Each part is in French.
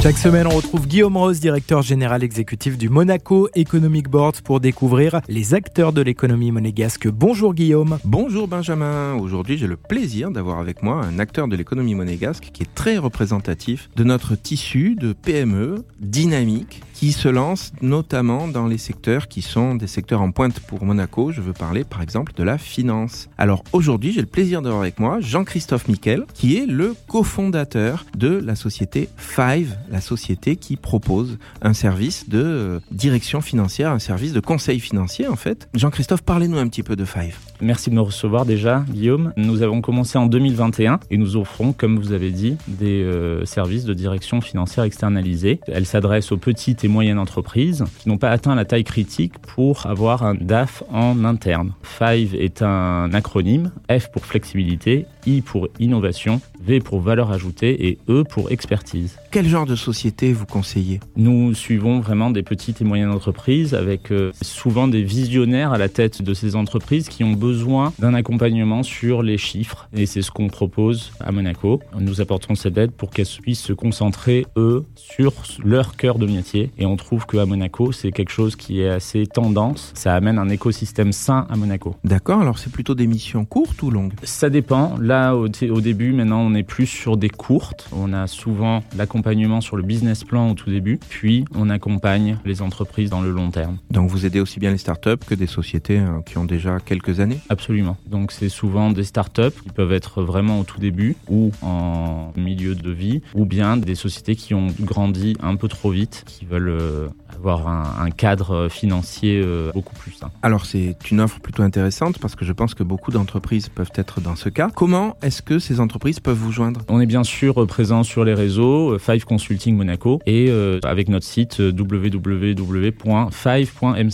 Chaque semaine, on retrouve Guillaume Rose, directeur général exécutif du Monaco Economic Board, pour découvrir les acteurs de l'économie monégasque. Bonjour Guillaume. Bonjour Benjamin. Aujourd'hui, j'ai le plaisir d'avoir avec moi un acteur de l'économie monégasque qui est très représentatif de notre tissu de PME dynamique qui se lance notamment dans les secteurs qui sont des secteurs en pointe pour Monaco. Je veux parler par exemple de la finance. Alors aujourd'hui, j'ai le plaisir d'avoir avec moi Jean-Christophe Miquel, qui est le cofondateur de la société Five, la société qui propose un service de euh, direction financière, un service de conseil financier en fait. Jean-Christophe, parlez-nous un petit peu de Five. Merci de me recevoir déjà, Guillaume. Nous avons commencé en 2021 et nous offrons, comme vous avez dit, des euh, services de direction financière externalisés. Elle s'adresse aux petites et moyennes entreprises qui n'ont pas atteint la taille critique pour avoir un DAF en interne. Five est un acronyme, F pour flexibilité, I pour innovation, V pour valeur ajoutée et E pour expertise. Quel genre de société vous conseillez? Nous suivons vraiment des petites et moyennes entreprises avec euh, souvent des visionnaires à la tête de ces entreprises qui ont besoin d'un accompagnement sur les chiffres et c'est ce qu'on propose à Monaco. Nous apportons cette aide pour qu'elles puissent se concentrer eux sur leur cœur de métier et on trouve qu'à Monaco c'est quelque chose qui est assez tendance. Ça amène un écosystème sain à Monaco. D'accord, alors c'est plutôt des missions courtes ou longues? Ça dépend. Là au, au début maintenant on est plus sur des courtes. On a souvent l'accompagnement sur le business plan au tout début, puis on accompagne les entreprises dans le long terme. Donc vous aidez aussi bien les startups que des sociétés euh, qui ont déjà quelques années? Absolument. Donc c'est souvent des startups qui peuvent être vraiment au tout début ou en milieu de vie, ou bien des sociétés qui ont grandi un peu trop vite, qui veulent euh, avoir un, un cadre financier euh, beaucoup plus sain. Alors c'est une offre plutôt intéressante parce que je pense que beaucoup d'entreprises peuvent être dans ce cas. Comment est-ce que ces entreprises peuvent vous joindre? On est bien sûr présent sur les réseaux euh, Five Consulting Monaco et euh, avec notre site euh, www.five.mc.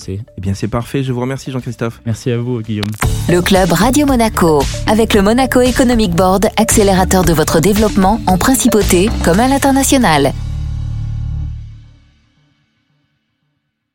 Eh bien c'est parfait, je vous remercie Jean-Christophe. Merci à vous Guillaume. Le club Radio Monaco. Avec le Monaco Economic Board, accélérateur de votre développement en principauté comme à l'international.